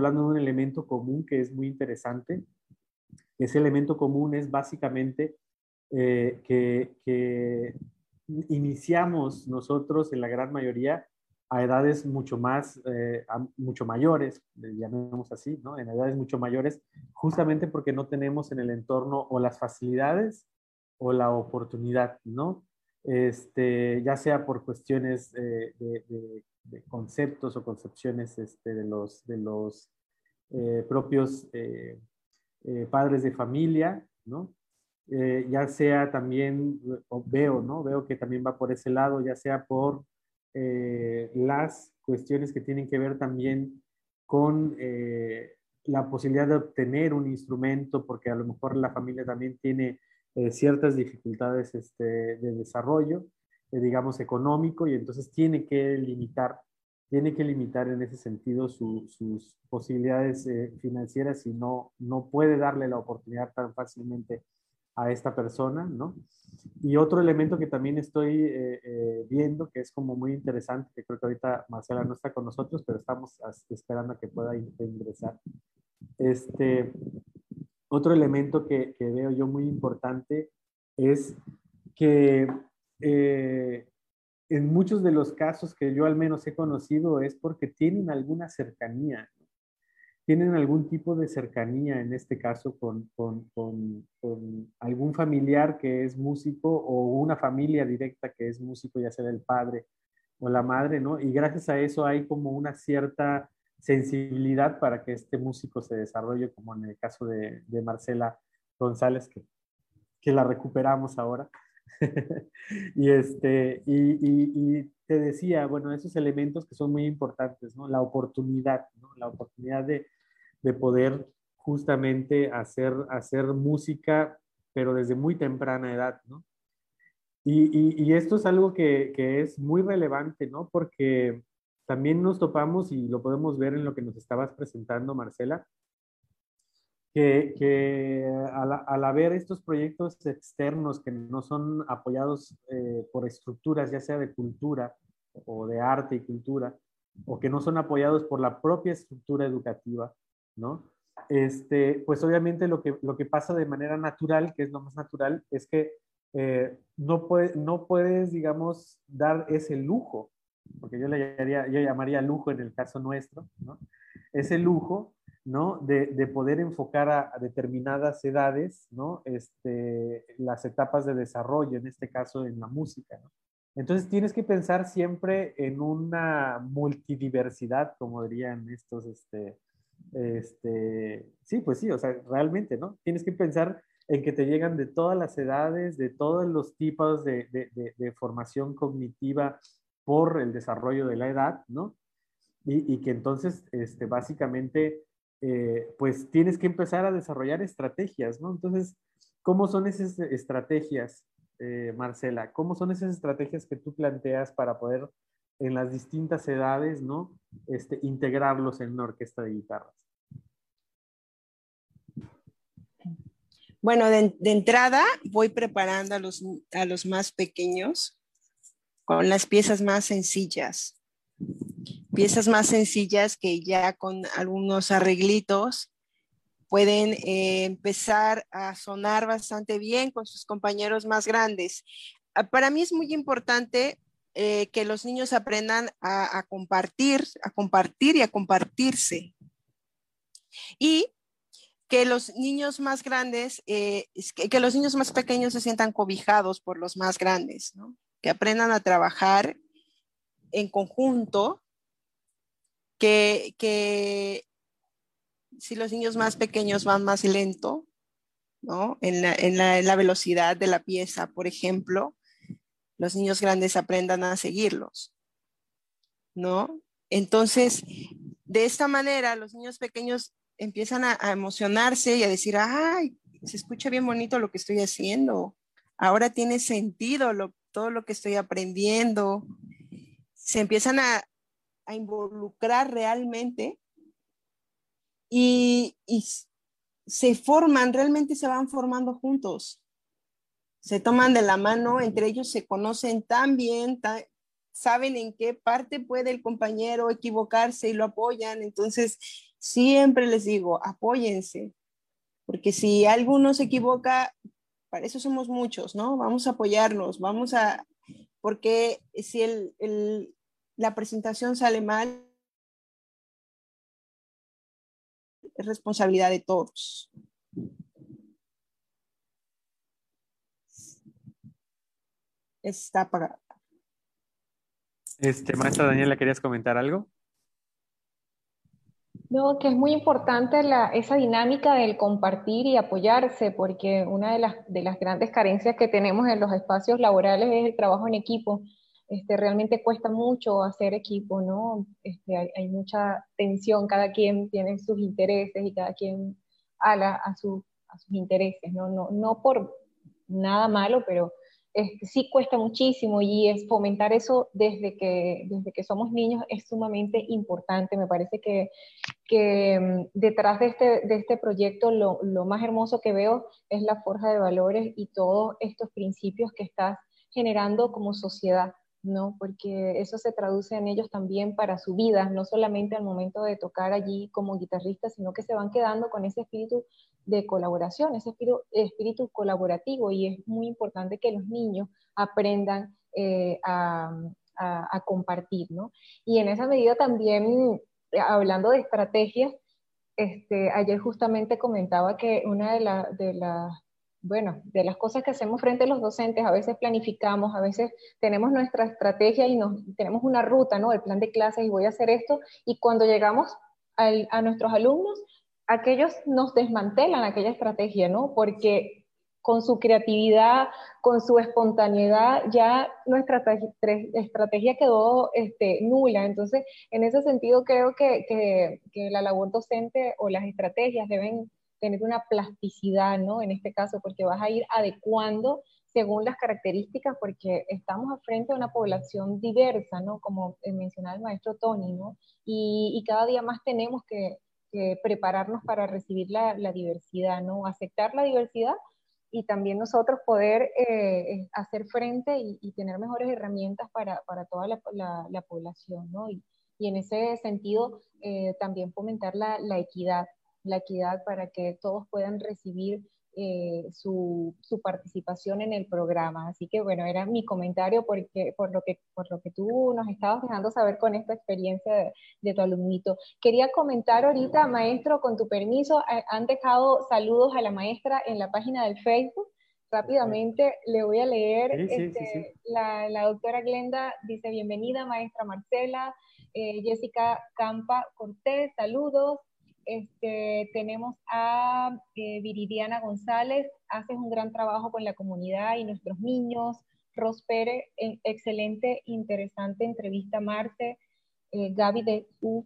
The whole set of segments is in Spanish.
hablando de un elemento común que es muy interesante. Ese elemento común es básicamente eh, que, iniciamos nosotros en la gran mayoría a edades mucho más, eh, mucho mayores, llamemos así, ¿no? En edades mucho mayores, justamente porque no tenemos en el entorno o las facilidades o la oportunidad, ¿no? Este, ya sea por cuestiones eh, de, conceptos o concepciones este, de los, de los eh, propios padres de familia, ¿no? ya sea también, veo, ¿no? Veo que también va por ese lado, ya sea por eh, las cuestiones que tienen que ver también con eh, la posibilidad de obtener un instrumento, porque a lo mejor la familia también tiene eh, ciertas dificultades este, de desarrollo, digamos, económico, y entonces tiene que limitar, tiene que limitar en ese sentido sus posibilidades financieras y no, no puede darle la oportunidad tan fácilmente a esta persona, ¿no? Y otro elemento que también estoy eh, eh, viendo, que es como muy interesante, que creo que ahorita Marcela no está con nosotros, pero estamos esperando a que pueda ingresar. Este, otro elemento que, que veo yo muy importante es que eh, en muchos de los casos que yo al menos he conocido es porque tienen alguna cercanía tienen algún tipo de cercanía, en este caso, con, algún familiar que es músico o una familia directa que es músico, ya sea el padre o la madre, ¿no? Y gracias a eso hay como una cierta sensibilidad para que este músico se desarrolle, como en el caso de, Marcela González, que la recuperamos ahora. y, este, y, te decía, bueno, esos elementos que son muy importantes, ¿no? La oportunidad, ¿no? La oportunidad de, de poder justamente hacer, hacer música, pero desde muy temprana edad, ¿no? Y, y, esto es algo que, que, es muy relevante, ¿no? Porque también nos topamos, y lo podemos ver en lo que nos estabas presentando, Marcela, que, al, al, haber estos proyectos externos que no son apoyados eh, por estructuras, ya sea de cultura o de arte y cultura, o que no son apoyados por la propia estructura educativa, ¿no? Este, pues obviamente lo que, lo que pasa de manera natural, que es lo más natural, es que eh, no, puede, no puedes, digamos, dar ese lujo, porque yo le llamaría, yo llamaría lujo en el caso nuestro, ¿no? Ese lujo, ¿no? De, de poder enfocar a, determinadas edades, ¿no? Este, las etapas de desarrollo, en este caso en la música. Entonces tienes que pensar siempre en una multidiversidad, como dirían estos, este, este, sí, pues sí, o sea, realmente, ¿no? Tienes que pensar en que te llegan de todas las edades, de todos los tipos de, de, formación cognitiva por el desarrollo de la edad, ¿no? Y, y que entonces, este, básicamente, eh, pues tienes que empezar a desarrollar estrategias, ¿no? Entonces, ¿cómo son esas estrategias, eh, Marcela? ¿Cómo son esas estrategias que tú planteas para poder en las distintas edades, ¿no? Este, integrarlos en una orquesta de guitarras. Bueno, de, entrada voy preparando a los, a los más pequeños con las piezas más sencillas. Piezas más sencillas que ya con algunos arreglitos pueden eh, empezar a sonar bastante bien con sus compañeros más grandes. Ah, para mí es muy importante eh, que los niños aprendan a, compartir, a compartir y a compartirse. Y que los niños más grandes, eh, que, los niños más pequeños se sientan cobijados por los más grandes, que aprendan a trabajar en conjunto, que, que si los niños más pequeños van más lento, ¿no? En la, en la velocidad de la pieza, por ejemplo, los niños grandes aprendan a seguirlos, ¿no? Entonces, de esta manera, los niños pequeños empiezan a, emocionarse y a decir, ay, se escucha bien bonito lo que estoy haciendo, ahora tiene sentido todo lo que estoy aprendiendo. Se empiezan a, involucrar realmente y, y, se forman, realmente se van formando juntos se toman de la mano, entre ellos se conocen tan bien, saben en qué parte puede el compañero equivocarse y lo apoyan. Entonces, siempre les digo, apóyense, porque si alguno se equivoca, para eso somos muchos, ¿no? Vamos a apoyarnos, vamos a, porque si el, la presentación sale mal, es responsabilidad de todos. Está apagada. Este, maestra Daniela, ¿querías comentar algo? No, que es muy importante la, esa dinámica del compartir y apoyarse, porque una de las, de las grandes carencias que tenemos en los espacios laborales es el trabajo en equipo. Este, realmente cuesta mucho hacer equipo, ¿no? Este, hay, mucha tensión, cada quien tiene sus intereses y cada quien ala a, su, a sus intereses, ¿no? ¿no? No por nada malo, pero sí cuesta muchísimo y es fomentar eso desde que, desde que somos niños es sumamente importante. Me parece que, que mm, detrás de este, de este proyecto lo, lo, más hermoso que veo es la forja de valores y todos estos principios que estás generando como sociedad. ¿No? Porque eso se traduce en ellos también para su vida, no solamente al momento de tocar allí como guitarrista, sino que se van quedando con ese espíritu de colaboración, ese espíritu, colaborativo y es muy importante que los niños aprendan eh, a, compartir, ¿no? Y en esa medida también, hablando de estrategias, este, ayer justamente comentaba que una de las bueno, de las cosas que hacemos frente a los docentes, a veces planificamos, a veces tenemos nuestra estrategia y nos, tenemos una ruta, ¿no? El plan de clases y voy a hacer esto, y cuando llegamos a nuestros alumnos, aquellos nos desmantelan aquella estrategia, ¿no? Porque con su creatividad, con su espontaneidad, ya nuestra estrategia quedó este, nula. Entonces, en ese sentido, creo que, que, la labor docente o las estrategias deben tener una plasticidad, ¿no? En este caso, porque vas a ir adecuando según las características, porque estamos frente a una población diversa, ¿no? Como mencionaba el maestro Tony, ¿no? Y, y cada día más tenemos que, prepararnos para recibir la, la, diversidad, ¿no? Aceptar la diversidad y también nosotros poder eh, hacer frente y, tener mejores herramientas para, para toda la, la, población, ¿no? Y, y, en ese sentido eh, también fomentar la, equidad, la equidad para que todos puedan recibir eh, su, su, participación en el programa. Así que bueno, era mi comentario porque, por, lo que, por lo que tú nos estabas dejando saber con esta experiencia de, tu alumnito. Quería comentar ahorita, maestro, con tu permiso, han dejado saludos a la maestra en la página del Facebook. Rápidamente le voy a leer. este, la, la, doctora Glenda dice, bienvenida, maestra Marcela. Eh, Jessica Campa Cortés, saludos. Este, tenemos a eh, Viridiana González, haces un gran trabajo con la comunidad y nuestros niños. Ros Pérez, excelente, interesante entrevista, Marce. Eh, Gaby de U,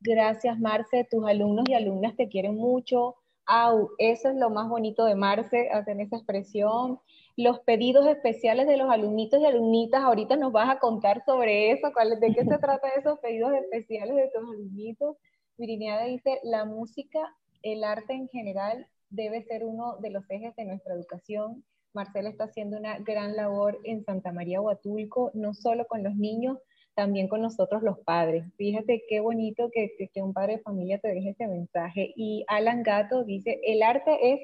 gracias, Marce. Tus alumnos y alumnas te quieren mucho. Au, eso es lo más bonito de Marce, hacer esa expresión. Los pedidos especiales de los alumnitos y alumnitas, ahorita nos vas a contar sobre eso, de qué se trata esos pedidos especiales de tus alumnitos. Virineada dice, la música, el arte en general debe ser uno de los ejes de nuestra educación. Marcela está haciendo una gran labor en Santa María Huatulco, no solo con los niños, también con nosotros los padres. Fíjate qué bonito que, que, un padre de familia te deje este mensaje. Y Alan Gato dice, el arte es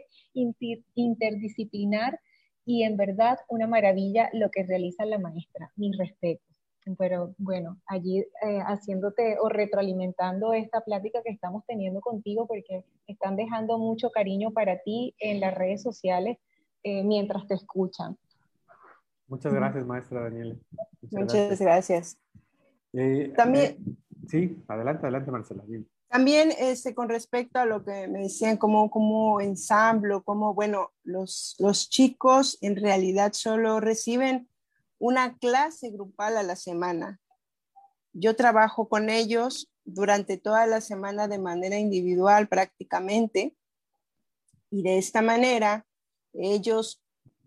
interdisciplinar y en verdad una maravilla lo que realiza la maestra. Mi respeto pero bueno, allí eh, haciéndote o retroalimentando esta plática que estamos teniendo contigo porque están dejando mucho cariño para ti en las redes sociales eh, mientras te escuchan. Muchas gracias, maestra Daniela. Muchas, gracias. Eh, También. sí, adelante, adelante, Marcela. También este, con respecto a lo que me decían como, como ensamblo, como, bueno, los, los chicos en realidad solo reciben una clase grupal a la semana. Yo trabajo con ellos durante toda la semana de manera individual prácticamente y de esta manera ellos,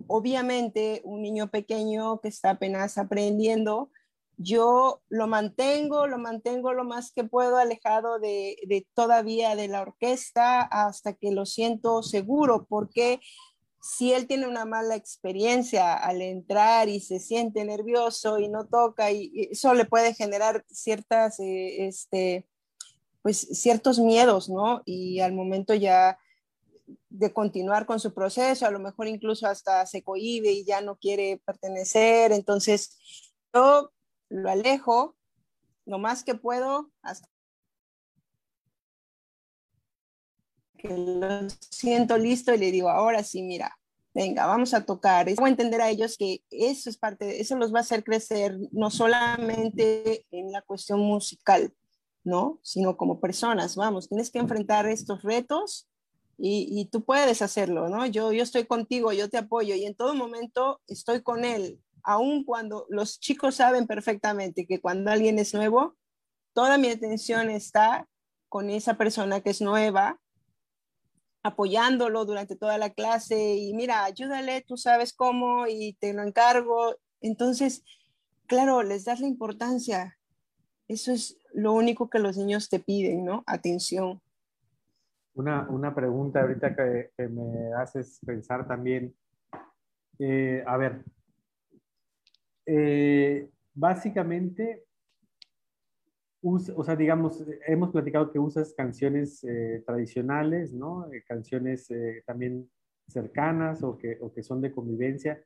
obviamente, un niño pequeño que está apenas aprendiendo, yo lo mantengo, lo mantengo lo más que puedo alejado de, de, todavía de la orquesta hasta que lo siento seguro, porque si él tiene una mala experiencia al entrar y se siente nervioso y no toca, y, eso le puede generar ciertas, eh, este, pues ciertos miedos, ¿no? Y al momento ya de continuar con su proceso, a lo mejor incluso hasta se cohibe y ya no quiere pertenecer. Entonces, yo lo alejo lo más que puedo hasta que lo siento listo y le digo, ahora sí, mira, venga, vamos a tocar. Voy a entender a ellos que eso es parte, eso los va a hacer crecer no solamente en la cuestión musical, ¿no? Sino como personas, vamos, tienes que enfrentar estos retos y, tú puedes hacerlo, ¿no? Yo, yo estoy contigo, yo te apoyo y en todo momento estoy con él, aun cuando los chicos saben perfectamente que cuando alguien es nuevo, toda mi atención está con esa persona que es nueva, apoyándolo durante toda la clase y mira, ayúdale, tú sabes cómo y te lo encargo. Entonces, claro, les das la importancia. Eso es lo único que los niños te piden, ¿no? Atención. Una, una pregunta ahorita que, me haces pensar también. Eh, a ver, eh, básicamente, o sea, digamos, hemos platicado que usas canciones eh, tradicionales, ¿no? Eh, canciones eh, también cercanas o que, o que, son de convivencia.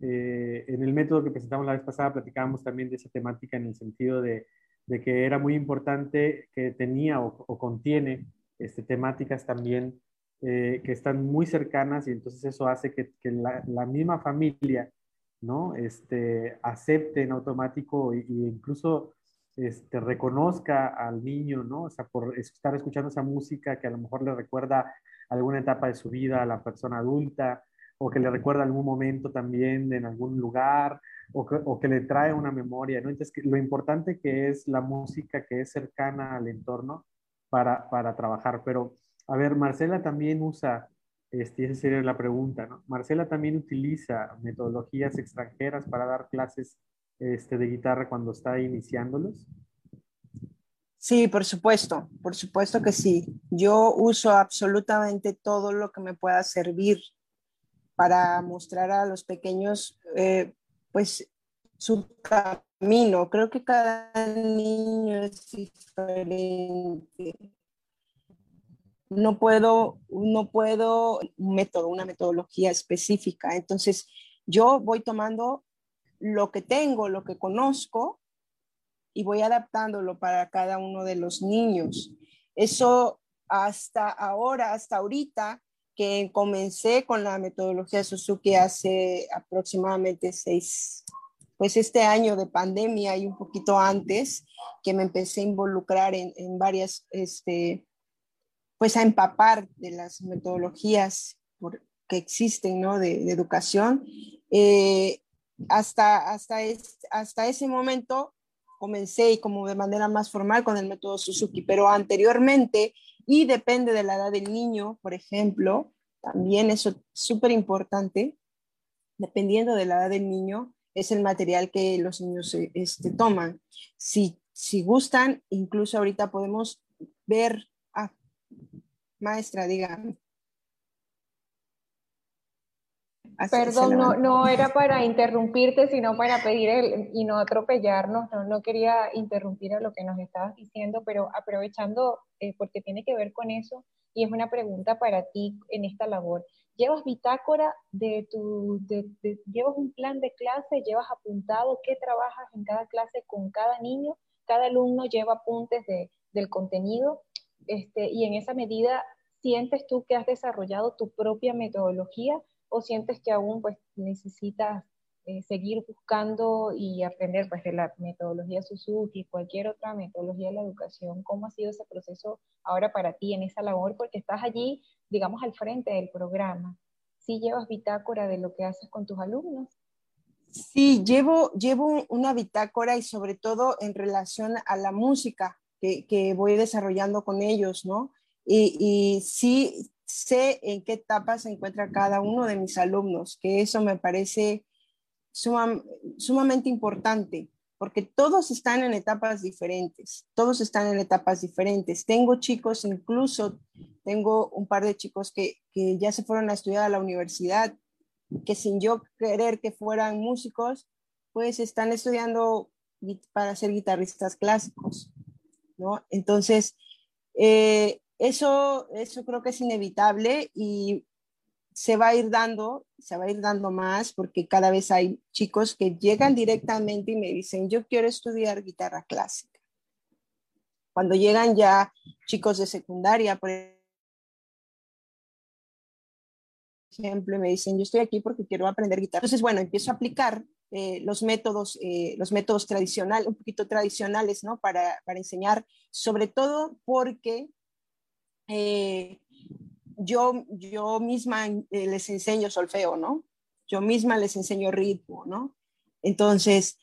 en el método que presentamos la vez pasada platicábamos también de esa temática en el sentido de, de que era muy importante que tenía o, contiene este, temáticas también que están muy cercanas y entonces eso hace que, que la, la, misma familia, ¿no? Este, acepte en automático e, incluso este, reconozca al niño, ¿no? O sea, por estar escuchando esa música que a lo mejor le recuerda alguna etapa de su vida a la persona adulta, o que le recuerda algún momento también en algún lugar, o que, o que le trae una memoria, ¿no? Entonces, lo importante que es la música que es cercana al entorno para, para trabajar. Pero, a ver, Marcela también usa, este, esa sería la pregunta, ¿no? Marcela también utiliza metodologías extranjeras para dar clases este, de guitarra cuando está iniciándolos? Sí, por supuesto, por supuesto que sí. Yo uso absolutamente todo lo que me pueda servir para mostrar a los pequeños, eh, pues, su camino. Creo que cada niño es diferente. No puedo, no puedo un método, una metodología específica. Entonces, yo voy tomando lo que tengo, lo que conozco, y voy adaptándolo para cada uno de los niños. Eso hasta ahora, hasta ahorita, que comencé con la metodología Suzuki hace aproximadamente seis, pues este año de pandemia y un poquito antes, que me empecé a involucrar en, varias, este, pues a empapar de las metodologías que existen, ¿no? De, educación. Eh, hasta, hasta, hasta ese momento comencé y como de manera más formal con el método Suzuki, pero anteriormente, y depende de la edad del niño, por ejemplo, también eso es súper importante, dependiendo de la edad del niño, es el material que los niños este, toman. Si, si gustan, incluso ahorita podemos ver, ah, maestra, dígame. Perdón, no, no era para interrumpirte, sino para pedir el, y no atropellarnos. No, no quería interrumpir a lo que nos estabas diciendo, pero aprovechando, eh, porque tiene que ver con eso, y es una pregunta para ti en esta labor. ¿Llevas bitácora de tu, de, llevas un plan de clase, llevas apuntado qué trabajas en cada clase con cada niño? Cada alumno lleva apuntes de, del contenido este, y en esa medida sientes tú que has desarrollado tu propia metodología o sientes que aún pues necesitas eh, seguir buscando y aprender pues de la metodología Suzuki, cualquier otra metodología de la educación? ¿Cómo ha sido ese proceso ahora para ti en esa labor? Porque estás allí, digamos, al frente del programa. ¿Sí llevas bitácora de lo que haces con tus alumnos? Sí, llevo, llevo una bitácora y sobre todo en relación a la música que, que voy desarrollando con ellos, ¿no? Y, y sí, sé en qué etapa se encuentra cada uno de mis alumnos, que eso me parece sumamente importante, porque todos están en etapas diferentes, todos están en etapas diferentes. Tengo chicos, incluso tengo un par de chicos que, que ya se fueron a estudiar a la universidad, que sin yo querer que fueran músicos, pues están estudiando para ser guitarristas clásicos, ¿no? Entonces, Eh, eso, eso creo que es inevitable y se va a ir dando, se va a ir dando más porque cada vez hay chicos que llegan directamente y me dicen, yo quiero estudiar guitarra clásica. Cuando llegan ya chicos de secundaria, por ejemplo, me dicen, yo estoy aquí porque quiero aprender guitarra. Entonces, bueno, empiezo a aplicar eh, los métodos, eh, los métodos tradicionales, un poquito tradicionales, ¿no? Para, para enseñar, sobre todo porque eh, yo, yo misma les enseño solfeo, ¿no? Yo misma les enseño ritmo, ¿no? Entonces,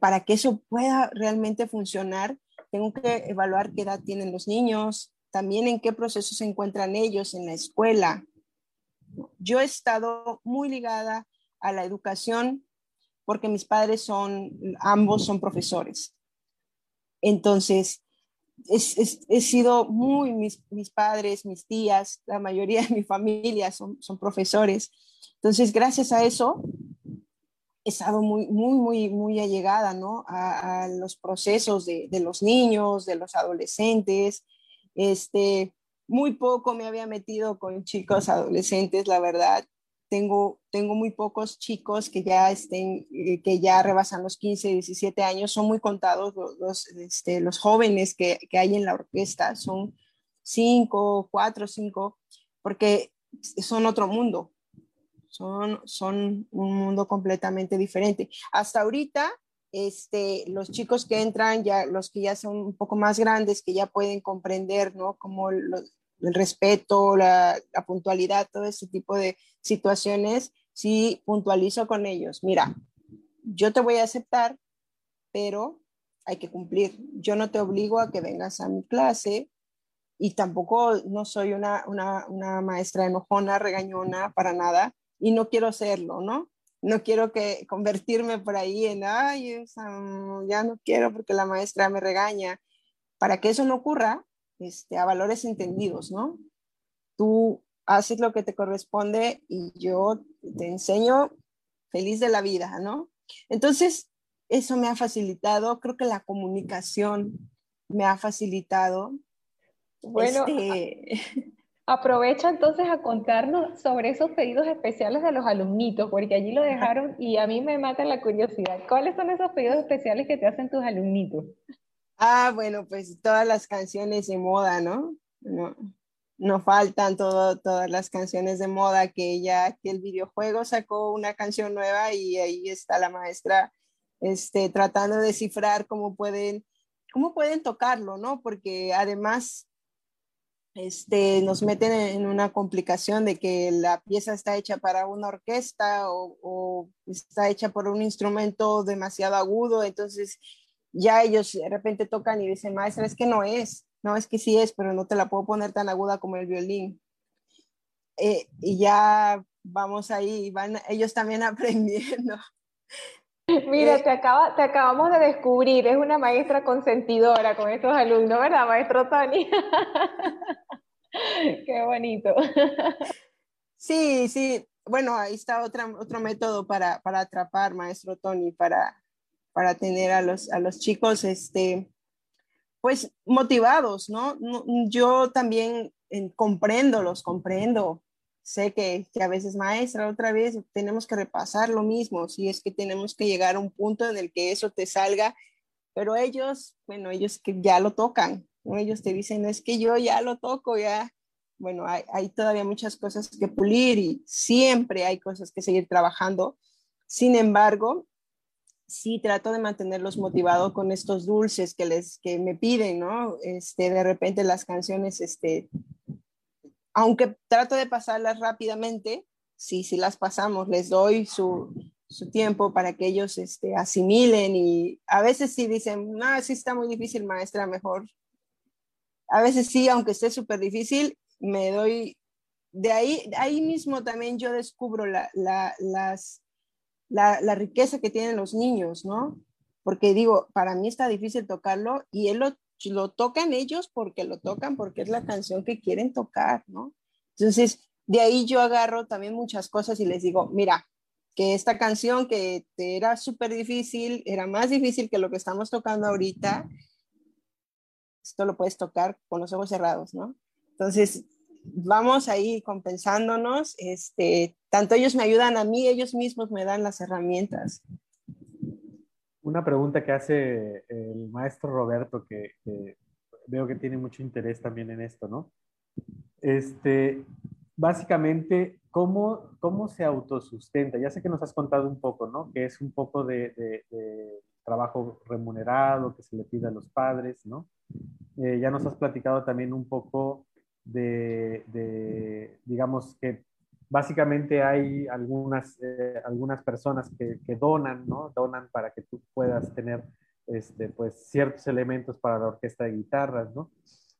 para que eso pueda realmente funcionar, tengo que evaluar qué edad tienen los niños, también en qué proceso se encuentran ellos en la escuela. Yo he estado muy ligada a la educación porque mis padres son, ambos son profesores. Entonces, he sido muy, mis, mis, padres, mis tías, la mayoría de mi familia son, son profesores. Entonces, gracias a eso, he estado muy, muy, muy, muy allegada, ¿no? A, los procesos de, de, los niños, de los adolescentes. Este, muy poco me había metido con chicos adolescentes, la verdad. Tengo, tengo muy pocos chicos que ya, estén, eh, que ya rebasan los 15, 17 años. Son muy contados los, este, los jóvenes que, que hay en la orquesta. Son cinco, cuatro, cinco, porque son otro mundo son, son un mundo completamente diferente. Hasta ahorita, este, los chicos que entran, ya los que ya son un poco más grandes, que ya pueden comprender, ¿no? Como el respeto, la, la, puntualidad, todo ese tipo de situaciones, sí puntualizo con ellos. Mira, yo te voy a aceptar, pero hay que cumplir. Yo no te obligo a que vengas a mi clase y tampoco no soy una, una, una maestra enojona, regañona, para nada y no quiero serlo, ¿no? No quiero que convertirme por ahí en, ay, ya no quiero porque la maestra me regaña. Para que eso no ocurra, este, a valores entendidos, ¿no? Tú haces lo que te corresponde y yo te enseño feliz de la vida, ¿no? Entonces, eso me ha facilitado, creo que la comunicación me ha facilitado. Bueno, este... Aprovecha entonces a contarnos sobre esos pedidos especiales de los alumnitos, porque allí lo dejaron y a mí me mata la curiosidad. ¿Cuáles son esos pedidos especiales que te hacen tus alumnitos? Ah, bueno, pues todas las canciones de moda, ¿no? No, no faltan todo, todas las canciones de moda que ya que el videojuego sacó una canción nueva y ahí está la maestra este, tratando de descifrar cómo pueden, cómo pueden tocarlo, ¿no? Porque además este, nos meten en una complicación de que la pieza está hecha para una orquesta o, está hecha por un instrumento demasiado agudo, entonces ya ellos de repente tocan y dicen, maestra, es que no es, no es que sí es, pero no te la puedo poner tan aguda como el violín. Eh, y ya vamos ahí, van ellos también aprendiendo. Mira, eh, te, acaba, te acabamos de descubrir, es una maestra consentidora con estos alumnos, ¿verdad, maestro Tony? Qué bonito. Sí, sí. Bueno, ahí está otra, otro método para, para atrapar, maestro Tony, para, para tener a los, a los chicos, este, pues motivados, ¿no? Yo también comprendo, los comprendo. Sé que, que, a veces, maestra, otra vez tenemos que repasar lo mismo, si es que tenemos que llegar a un punto en el que eso te salga, pero ellos, bueno, ellos que ya lo tocan, ellos te dicen, es que yo ya lo toco, ya, bueno, hay, hay, todavía muchas cosas que pulir y siempre hay cosas que seguir trabajando. Sin embargo, sí trato de mantenerlos motivados con estos dulces que les que me piden, ¿no? Este, de repente las canciones, este, aunque trato de pasarlas rápidamente, sí, sí las pasamos, les doy su, su tiempo para que ellos este, asimilen y a veces sí dicen, no, sí está muy difícil, maestra, mejor a veces sí, aunque esté súper difícil, me doy, de ahí, ahí mismo también yo descubro la, la, las, la, la, riqueza que tienen los niños, ¿no? Porque digo, para mí está difícil tocarlo y él lo, lo tocan ellos porque lo tocan, porque es la canción que quieren tocar, ¿no? Entonces, de ahí yo agarro también muchas cosas y les digo, mira, que esta canción que te era súper difícil, era más difícil que lo que estamos tocando ahorita, esto lo puedes tocar con los ojos cerrados, ¿no? Entonces, vamos ahí compensándonos, este, tanto ellos me ayudan a mí, ellos mismos me dan las herramientas. Una pregunta que hace el maestro Roberto, que, veo que tiene mucho interés también en esto, ¿no? Este, básicamente, ¿cómo, ¿cómo se autosustenta? Ya sé que nos has contado un poco, ¿no? Que es un poco de, trabajo remunerado que se le pide a los padres, ¿no? Eh, ya nos has platicado también un poco de, digamos que básicamente hay algunas, eh, algunas personas que, donan, ¿no? Donan para que tú puedas tener este, pues, ciertos elementos para la orquesta de guitarras, ¿no?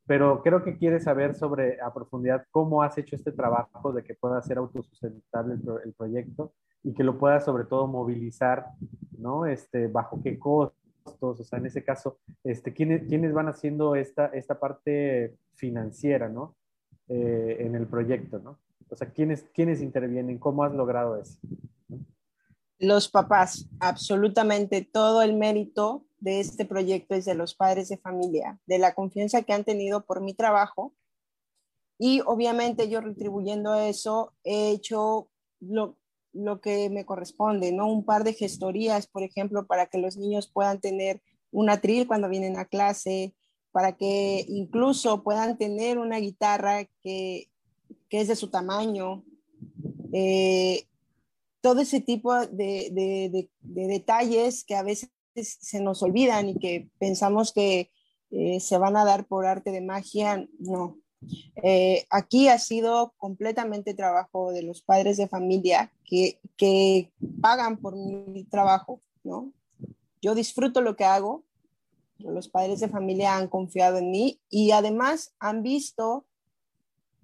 Pero creo que quieres saber sobre a profundidad cómo has hecho este trabajo de que pueda ser autosustentable el, proyecto y que lo puedas sobre todo movilizar, ¿no? Este, bajo qué costos, o sea, en ese caso, este, ¿quiénes, quiénes van haciendo esta, esta parte financiera, ¿no? Eh, en el proyecto, ¿no? O sea, ¿quiénes, ¿quiénes intervienen? ¿Cómo has logrado eso? Los papás, absolutamente todo el mérito de este proyecto es de los padres de familia, de la confianza que han tenido por mi trabajo. Y obviamente yo retribuyendo eso he hecho lo, lo que me corresponde, ¿no? Un par de gestorías, por ejemplo, para que los niños puedan tener un atril cuando vienen a clase, para que incluso puedan tener una guitarra que, que es de su tamaño. Eh, todo ese tipo de, de, detalles que a veces se nos olvidan y que pensamos que eh, se van a dar por arte de magia, no. Eh, aquí ha sido completamente trabajo de los padres de familia que, que pagan por mi trabajo, ¿no? Yo disfruto lo que hago, los padres de familia han confiado en mí y además han visto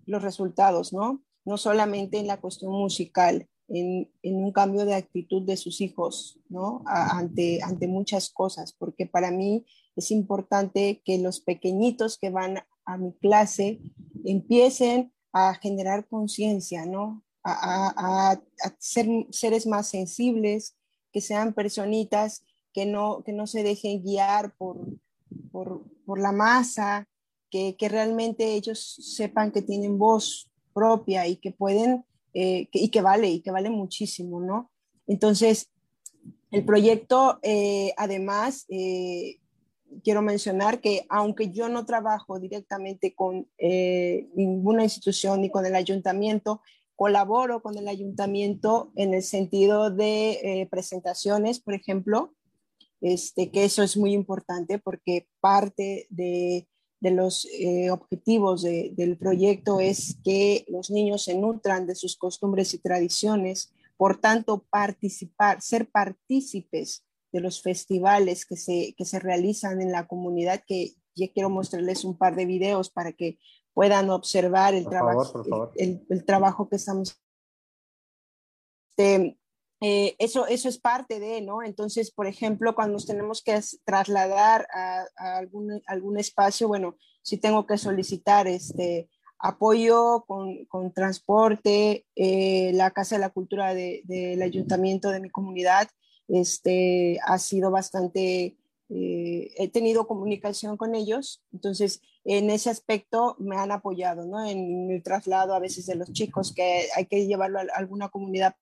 los resultados, ¿no? No solamente en la cuestión musical, en, un cambio de actitud de sus hijos, ¿no? ante, ante muchas cosas, porque para mí es importante que los pequeñitos que van a mi clase empiecen a generar conciencia, ¿no? A, a, ser seres más sensibles, que sean personitas que no, que no se dejen guiar por, por, la masa, que, realmente ellos sepan que tienen voz propia y que pueden, eh, y que vale, y que vale muchísimo, ¿no? Entonces, el proyecto, eh, además, eh, quiero mencionar que aunque yo no trabajo directamente con ninguna institución ni con el ayuntamiento, colaboro con el ayuntamiento en el sentido de presentaciones, por ejemplo, este, que eso es muy importante porque parte de, los eh, objetivos del proyecto es que los niños se nutran de sus costumbres y tradiciones, por tanto, participar, ser partícipes de los festivales que se, se realizan en la comunidad, que ya quiero mostrarles un par de videos para que puedan observar el, trabajo, el, trabajo que estamos este, eh, eso, eso es parte de, ¿no? Entonces, por ejemplo, cuando nos tenemos que trasladar a, algún, algún, espacio, bueno, si tengo que solicitar este apoyo con, con transporte, eh, la Casa de la Cultura del ayuntamiento de mi comunidad, este, ha sido bastante, eh, he tenido comunicación con ellos, entonces en ese aspecto me han apoyado, ¿no? En el traslado a veces de los chicos que hay que llevarlo a alguna comunidad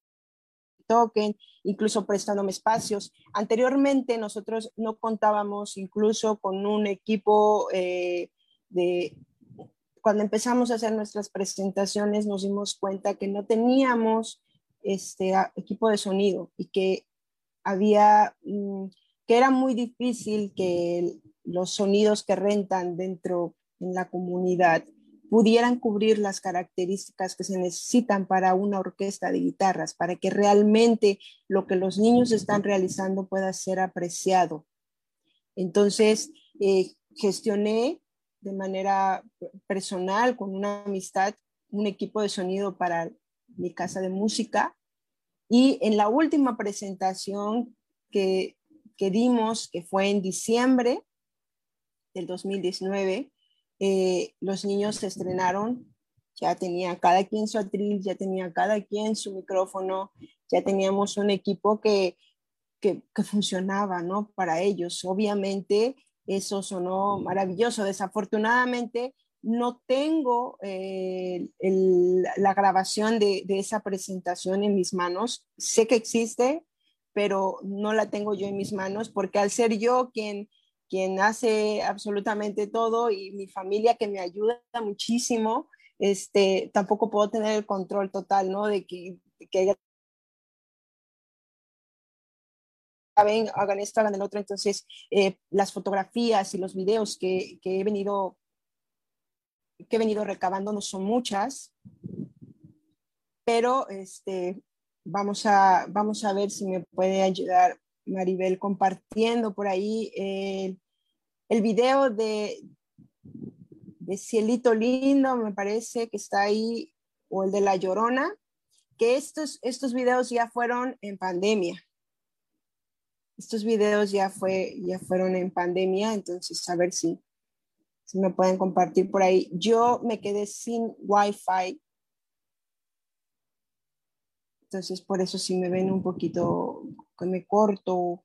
toquen, incluso prestándome espacios. Anteriormente nosotros no contábamos incluso con un equipo eh, de... Cuando empezamos a hacer nuestras presentaciones nos dimos cuenta que no teníamos este equipo de sonido y que había, mm, que era muy difícil que los sonidos que rentan dentro en la comunidad pudieran cubrir las características que se necesitan para una orquesta de guitarras, para que realmente lo que los niños están realizando pueda ser apreciado. Entonces, eh, gestioné de manera personal, con una amistad, un equipo de sonido para mi casa de música. Y en la última presentación que, que dimos, que fue en diciembre del 2019, eh, los niños se estrenaron, ya tenía cada quien su atril, ya tenía cada quien su micrófono, ya teníamos un equipo que, que, funcionaba, ¿no? Para ellos. Obviamente, Eso sonó maravilloso. Desafortunadamente, no tengo eh, la grabación de, esa presentación en mis manos. Sé que existe, pero no la tengo yo en mis manos porque al ser yo quien, quien hace absolutamente todo y mi familia que me ayuda muchísimo, este, tampoco puedo tener el control total, ¿no? De que, hagan esto, hagan el otro. Entonces, eh, las fotografías y los videos que, que, he venido que he venido recabando no son muchas, pero este, vamos, a, vamos a ver si me puede ayudar Maribel compartiendo por ahí el, el video de, de Cielito Lindo, me parece que está ahí, o el de La Llorona, que estos, estos videos ya fueron en pandemia. Estos videos ya, fue, ya fueron en pandemia, entonces a ver si, si me pueden compartir por ahí. Yo me quedé sin Wi-Fi. Entonces, por eso si me ven un poquito que me corto.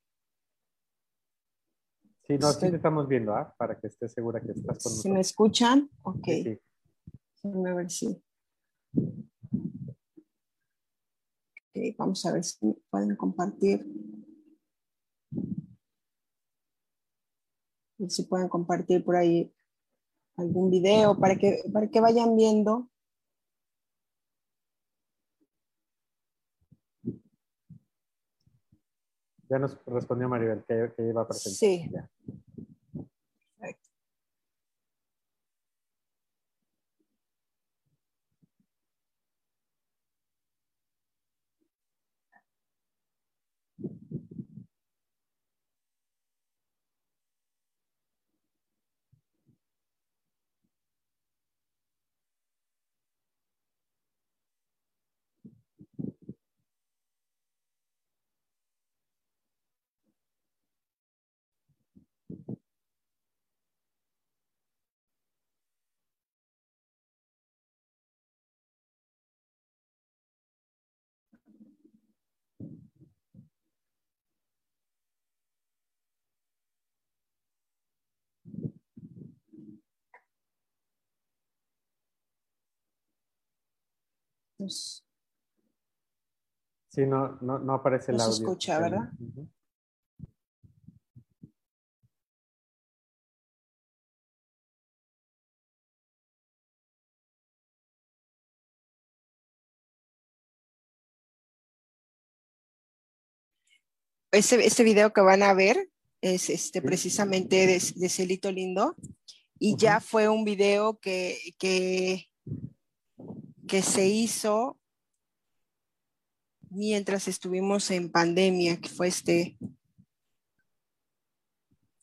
Sí, no, sí te estamos viendo, ¿ah? Para que estés segura que estás con Si me escuchan, ok. Sí, A ver si. Ok, vamos a ver si pueden compartir. Si pueden compartir por ahí algún video para que, para que vayan viendo. Ya nos respondió Maribel que, que iba a presentar. Sí. Sí, no, no, no aparece el no audio. Se escucha, ¿verdad? Este, este video que van a ver es este, precisamente de, de Celito Lindo y ya fue un video que, que que se hizo mientras estuvimos en pandemia, que fue este.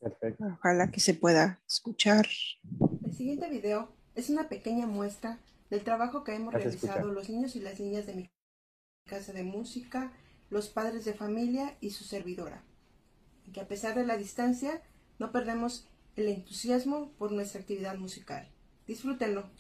Perfecto. Ojalá que se pueda escuchar. El siguiente video es una pequeña muestra del trabajo que hemos realizado los niños y las niñas de mi casa de música, los padres de familia y su servidora. Y que a pesar de la distancia, no perdemos el entusiasmo por nuestra actividad musical. Disfrútenlo.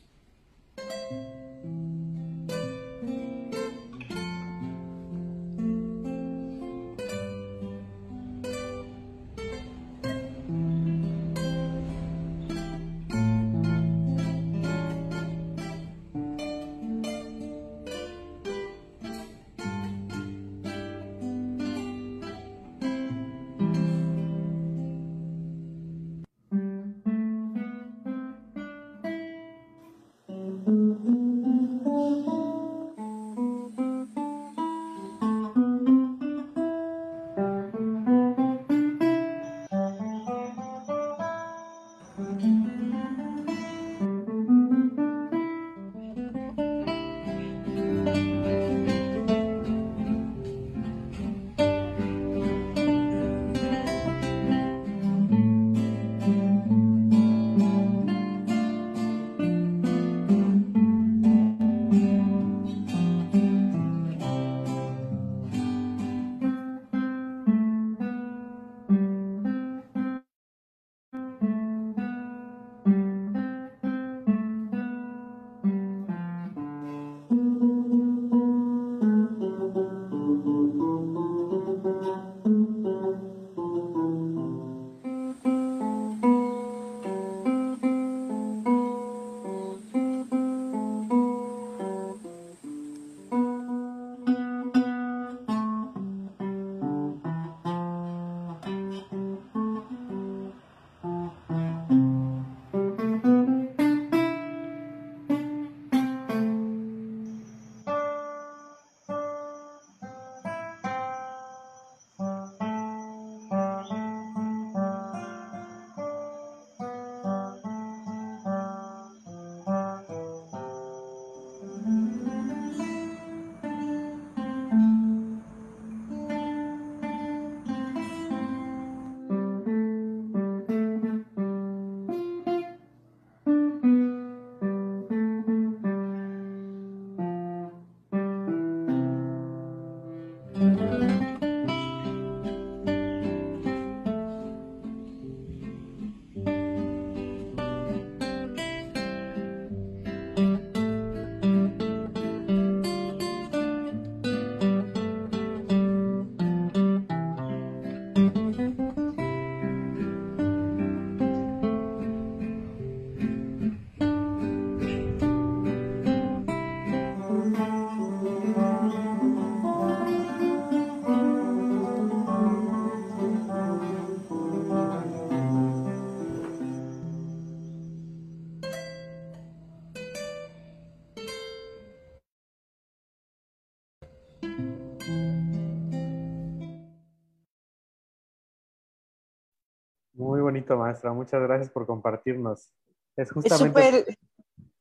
Muy bonito, maestra. Muchas gracias por compartirnos. Es justamente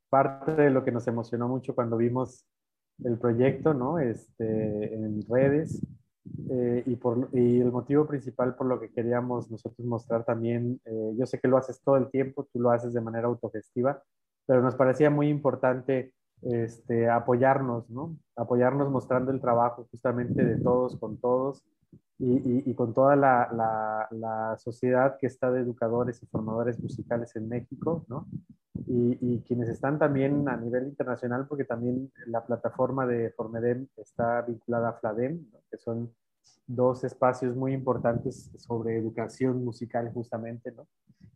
parte de lo que nos emocionó mucho cuando vimos el proyecto, ¿no? Este, en redes. Eh, y, por, y el motivo principal por lo que queríamos nosotros mostrar también, eh, yo sé que lo haces todo el tiempo, tú lo haces de manera autogestiva, pero nos parecía muy importante este, apoyarnos, ¿no? Apoyarnos mostrando el trabajo justamente de todos con todos y, y, con toda la, la, la, sociedad que está de educadores y formadores musicales en México, ¿no? Y, y, quienes están también a nivel internacional, porque también la plataforma de Formedem está vinculada a Fladem, que son dos espacios muy importantes sobre educación musical justamente, ¿no?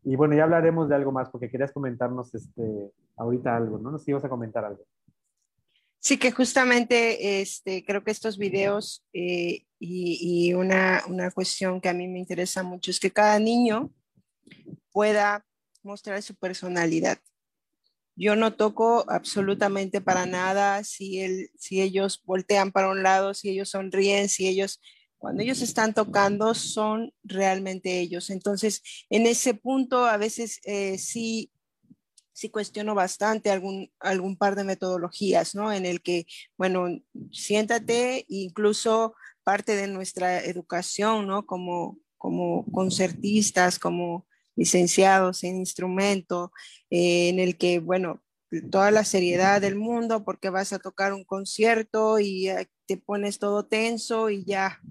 Y bueno, ya hablaremos de algo más, porque querías comentarnos este, ahorita algo, ¿no? Nos ibas a comentar algo. Sí, que justamente este, creo que estos videos eh, y, una, una, cuestión que a mí me interesa mucho es que cada niño pueda mostrar su personalidad. Yo no toco absolutamente para nada si, el, si ellos voltean para un lado, si ellos sonríen, si ellos, cuando ellos están tocando, son realmente ellos. Entonces, en ese punto, a veces eh, sí sí cuestiono bastante algún, algún par de metodologías, ¿no? En el que, bueno, siéntate, incluso parte de nuestra educación, ¿no? Como, como concertistas, como licenciados en instrumento, eh, en el que, bueno, toda la seriedad del mundo porque vas a tocar un concierto y eh, te pones todo tenso y ya.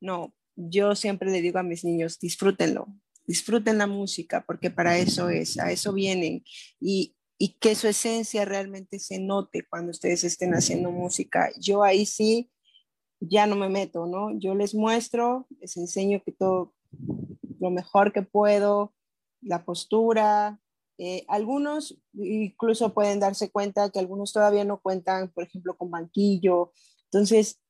No, yo siempre le digo a mis niños, disfrútenlo, disfruten la música, porque para eso es, a eso vienen, y, y que su esencia realmente se note cuando ustedes estén haciendo música. Yo ahí sí, ya no me meto, ¿no? Yo les muestro, les enseño que todo lo mejor que puedo, la postura. Eh, algunos incluso pueden darse cuenta que algunos todavía no cuentan, por ejemplo, con banquillo. Entonces,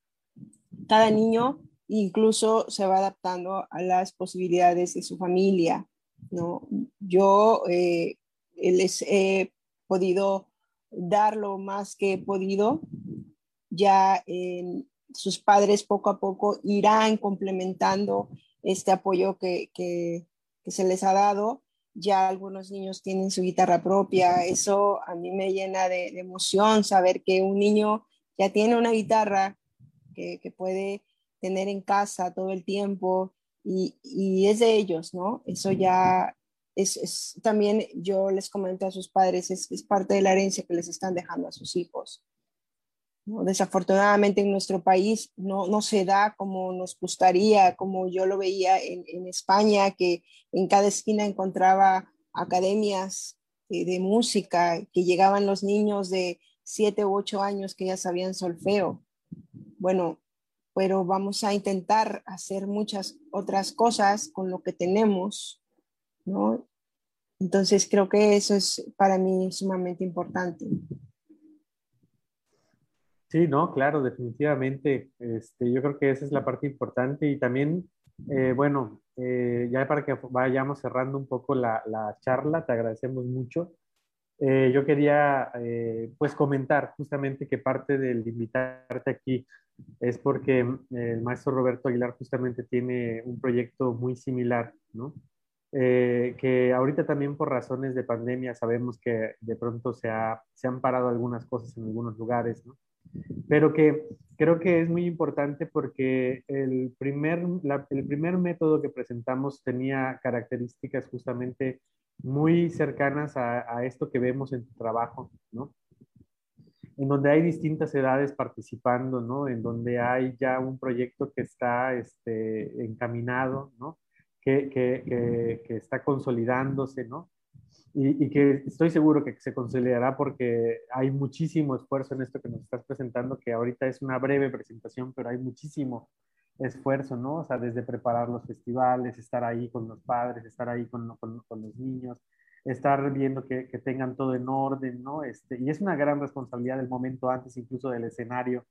cada niño incluso se va adaptando a las posibilidades de su familia. ¿no? Yo eh, les he podido dar lo más que he podido, ya sus padres poco a poco irán complementando este apoyo que, que, se les ha dado. Ya algunos niños tienen su guitarra propia, eso a mí me llena de, emoción saber que un niño ya tiene una guitarra que, puede tener en casa todo el tiempo y, y es de ellos, ¿no? Eso ya es, es, también, yo les comento a sus padres, es, es, parte de la herencia que les están dejando a sus hijos. Desafortunadamente en nuestro país no, no se da como nos gustaría, como yo lo veía en, en España, que en cada esquina encontraba academias de, de música, que llegaban los niños de siete u ocho años que ya sabían solfeo. Bueno, pero vamos a intentar hacer muchas otras cosas con lo que tenemos, ¿no? Entonces creo que eso es para mí sumamente importante. Sí, no, claro, definitivamente. Este, yo creo que esa es la parte importante y también, eh, bueno, eh, ya para que vayamos cerrando un poco la, la charla, te agradecemos mucho. Eh, yo quería, pues, comentar justamente que parte del invitarte aquí es porque el maestro Roberto Aguilar justamente tiene un proyecto muy similar, ¿no? Que ahorita también por razones de pandemia sabemos que de pronto se, ha, se han parado algunas cosas en algunos lugares, ¿no? Pero que creo que es muy importante porque el primer, el primer método que presentamos tenía características justamente muy cercanas a, a esto que vemos en tu trabajo, ¿no? en donde hay distintas edades participando, ¿no? En donde hay ya un proyecto que está este, encaminado, ¿no? Que, que, que, está consolidándose, ¿no? Y, y, que estoy seguro que se consolidará porque hay muchísimo esfuerzo en esto que nos estás presentando, que ahorita es una breve presentación, pero hay muchísimo esfuerzo, ¿no? O sea, desde preparar los festivales, estar ahí con los padres, estar ahí con, con, con los niños, estar viendo que, que, tengan todo en orden, ¿no? Este, y es una gran responsabilidad del momento antes incluso del escenario,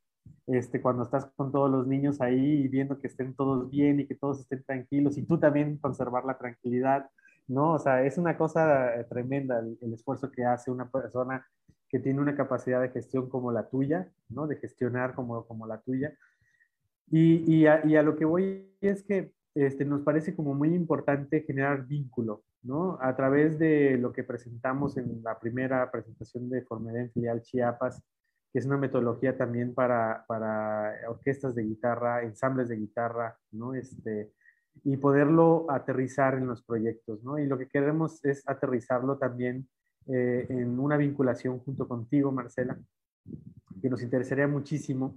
este, cuando estás con todos los niños ahí y viendo que estén todos bien y que todos estén tranquilos y tú también conservar la tranquilidad, ¿no? O sea, es una cosa eh, tremenda el, el esfuerzo que hace una persona que tiene una capacidad de gestión como la tuya, ¿no? De gestionar como, como la tuya. Y, y, a, y a lo que voy es que este, nos parece como muy importante generar vínculo, ¿no? A través de lo que presentamos en la primera presentación de Formedén Filial Chiapas, que es una metodología también para, para orquestas de guitarra, ensambles de guitarra, ¿no? Este, y poderlo aterrizar en los proyectos, ¿no? Y lo que queremos es aterrizarlo también eh, en una vinculación junto contigo, Marcela, que nos interesaría muchísimo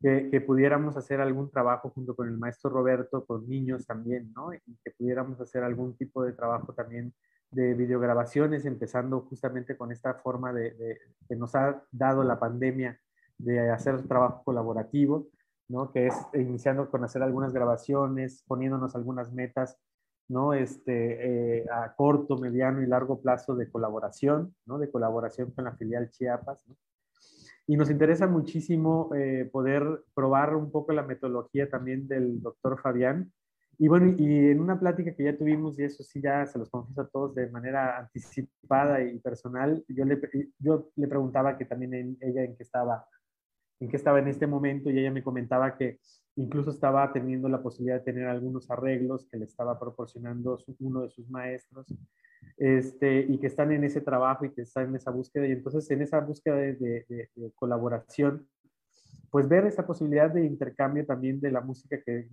que, pudiéramos hacer algún trabajo junto con el maestro Roberto, con niños también, ¿no? Y que pudiéramos hacer algún tipo de trabajo también de videograbaciones, empezando justamente con esta forma de, que nos ha dado la pandemia de hacer trabajo colaborativo, ¿no? Que es iniciando con hacer algunas grabaciones, poniéndonos algunas metas, ¿no? Este, eh, a corto, mediano y largo plazo de colaboración, ¿no? De colaboración con la filial Chiapas. Y nos interesa muchísimo eh, poder probar un poco la metodología también del doctor Fabián. Y bueno, y en una plática que ya tuvimos, y eso sí ya se los confieso a todos de manera anticipada y personal, yo le, yo le preguntaba que también ella en qué estaba en qué estaba en este momento y ella me comentaba que incluso estaba teniendo la posibilidad de tener algunos arreglos que le estaba proporcionando uno de sus maestros este, y que están en ese trabajo y que están en esa búsqueda. Y entonces en esa búsqueda de, colaboración, pues ver esa posibilidad de intercambio también de la música que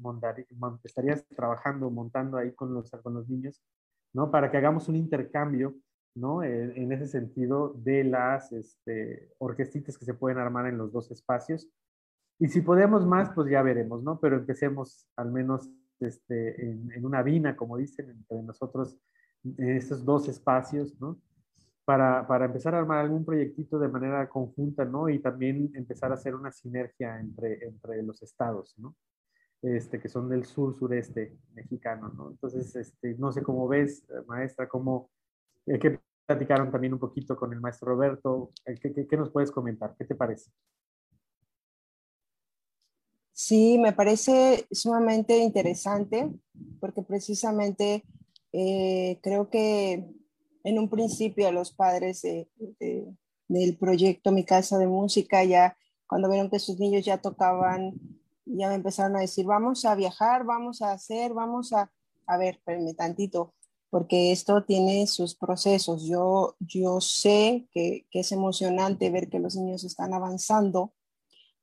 estarías trabajando, montando ahí con los, con los niños, ¿no? Para que hagamos un intercambio, ¿no? En, ese sentido de las este, orquestitas que se pueden armar en los dos espacios. Y si podemos más, pues ya veremos, ¿no? Pero empecemos al menos este, en, en una vina, como dicen, entre nosotros estos dos espacios, ¿no? Para, para, empezar a armar algún proyectito de manera conjunta, ¿no? Y también empezar a hacer una sinergia entre, entre los estados, ¿no? Este, que son del sur-sureste mexicano, ¿no? Entonces, este, no sé cómo ves, maestra, cómo, que platicaron también un poquito con el maestro Roberto, eh, ¿qué, nos puedes comentar? ¿Qué te parece? Sí, me parece sumamente interesante porque precisamente eh, creo que en un principio los padres del proyecto Mi Casa de Música ya cuando vieron que sus niños ya tocaban, ya me empezaron a decir, vamos a viajar, vamos a hacer, vamos a, a ver, espérenme tantito, porque esto tiene sus procesos. Yo, yo sé que, que es emocionante ver que los niños están avanzando,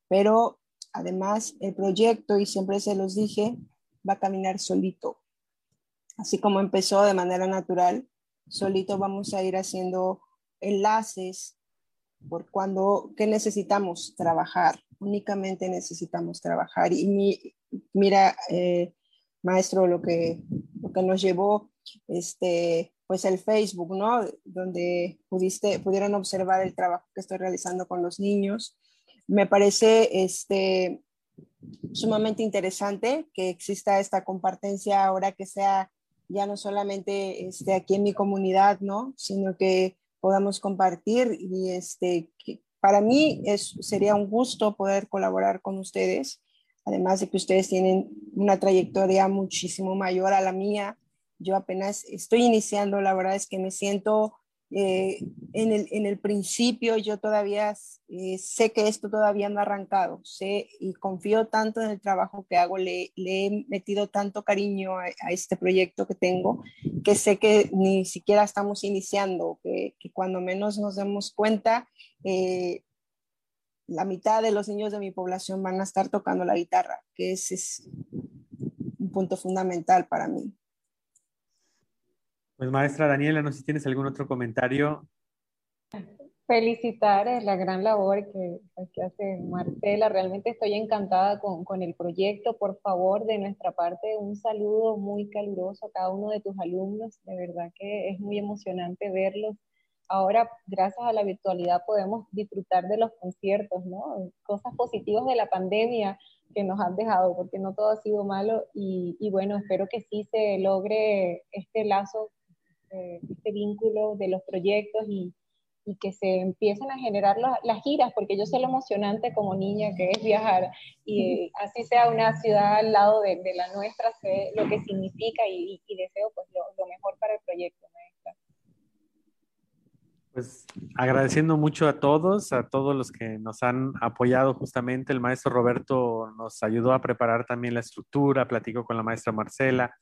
pero además el proyecto, y siempre se los dije, va a caminar solito así como empezó de manera natural, solito vamos a ir haciendo enlaces por cuando, ¿qué necesitamos? Trabajar, únicamente necesitamos trabajar. Y mira, eh, maestro, lo que, lo que nos llevó, este, pues el Facebook, ¿no? Donde pudiste, pudieron observar el trabajo que estoy realizando con los niños. Me parece este, sumamente interesante que exista esta compartencia ahora que sea ya no solamente este, aquí en mi comunidad, ¿no? Sino que podamos compartir y este, para mí es, sería un gusto poder colaborar con ustedes, además de que ustedes tienen una trayectoria muchísimo mayor a la mía. Yo apenas estoy iniciando, la verdad es que me siento eh, en, el, en, el, principio yo todavía eh, sé que esto todavía no ha arrancado, sé y confío tanto en el trabajo que hago, le, he metido tanto cariño a, este proyecto que tengo, que sé que ni siquiera estamos iniciando, que, que cuando menos nos demos cuenta, eh, la mitad de los niños de mi población van a estar tocando la guitarra, que ese es un punto fundamental para mí. Pues maestra Daniela, no sé si tienes algún otro comentario. Felicitar la gran labor que, pues, que hace Marcela. Realmente estoy encantada con, con, el proyecto. Por favor, de nuestra parte, un saludo muy caluroso a cada uno de tus alumnos. De verdad que es muy emocionante verlos. Ahora, gracias a la virtualidad, podemos disfrutar de los conciertos, ¿no? Cosas positivas de la pandemia que nos han dejado, porque no todo ha sido malo. Y, y bueno, espero que sí se logre este lazo eh, este vínculo de los proyectos y, y que se empiecen a generar las giras, porque yo sé lo emocionante como niña que es viajar y así sea una ciudad al lado de, de la nuestra, sé lo que significa y, y deseo pues lo, lo, mejor para el proyecto. Pues agradeciendo mucho a todos, a todos los que nos han apoyado justamente. El maestro Roberto nos ayudó a preparar también la estructura, platicó con la maestra Marcela,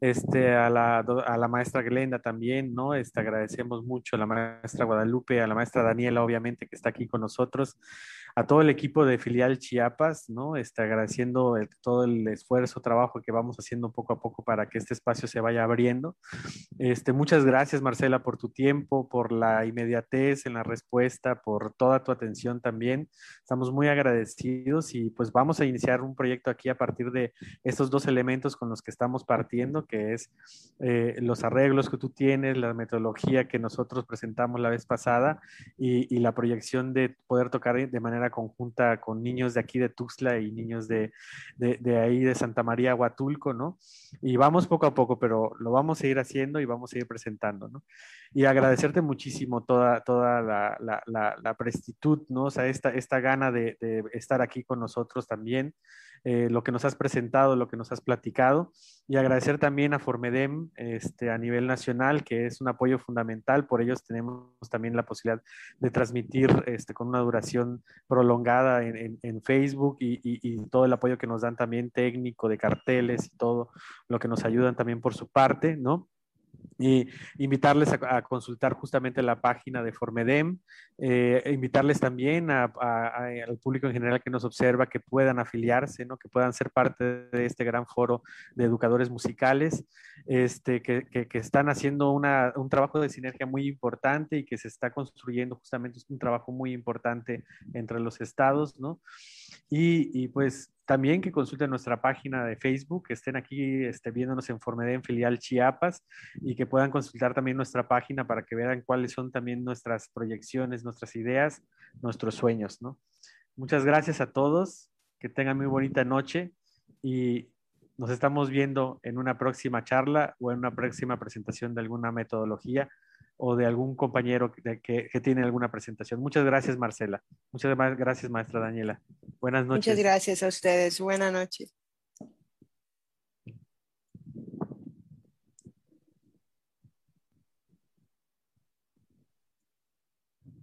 este, a, la, a la maestra Glenda también, ¿no? Este, agradecemos mucho a la maestra Guadalupe, a la maestra Daniela, obviamente, que está aquí con nosotros a todo el equipo de filial Chiapas, ¿no? Este, agradeciendo todo el esfuerzo, trabajo que vamos haciendo poco a poco para que este espacio se vaya abriendo. Este, muchas gracias, Marcela, por tu tiempo, por la inmediatez en la respuesta, por toda tu atención también. Estamos muy agradecidos y pues vamos a iniciar un proyecto aquí a partir de estos dos elementos con los que estamos partiendo, que es eh, los arreglos que tú tienes, la metodología que nosotros presentamos la vez pasada y, y la proyección de poder tocar de manera conjunta con niños de aquí de Tuxtla y niños de, de, ahí de Santa María, Huatulco, ¿no? Y vamos poco a poco, pero lo vamos a ir haciendo y vamos a ir presentando, ¿no? Y agradecerte muchísimo toda, toda la, la, la, prestitud, ¿no? O sea, esta, esta gana de, de estar aquí con nosotros también. Eh, lo que nos has presentado, lo que nos has platicado y agradecer también a Formedem este, a nivel nacional, que es un apoyo fundamental. Por ellos tenemos también la posibilidad de transmitir este, con una duración prolongada en, en, Facebook y, y, todo el apoyo que nos dan también técnico de carteles y todo lo que nos ayudan también por su parte, ¿no? Y invitarles a, consultar justamente la página de Formedem, eh, invitarles también al público en general que nos observa que puedan afiliarse, ¿no? que puedan ser parte de este gran foro de educadores musicales, este, que, que, que están haciendo una, un trabajo de sinergia muy importante y que se está construyendo justamente un trabajo muy importante entre los estados, ¿no? Y, y pues también que consulten nuestra página de Facebook, que estén aquí este, viéndonos en Formedem Filial Chiapas y que puedan consultar también nuestra página para que vean cuáles son también nuestras proyecciones, nuestras ideas, nuestros sueños, ¿no? Muchas gracias a todos, que tengan muy bonita noche y nos estamos viendo en una próxima charla o en una próxima presentación de alguna metodología o de algún compañero que, que, tiene alguna presentación. Muchas gracias, Marcela. Muchas gracias, maestra Daniela. Buenas noches. Muchas gracias a ustedes. Buenas noches.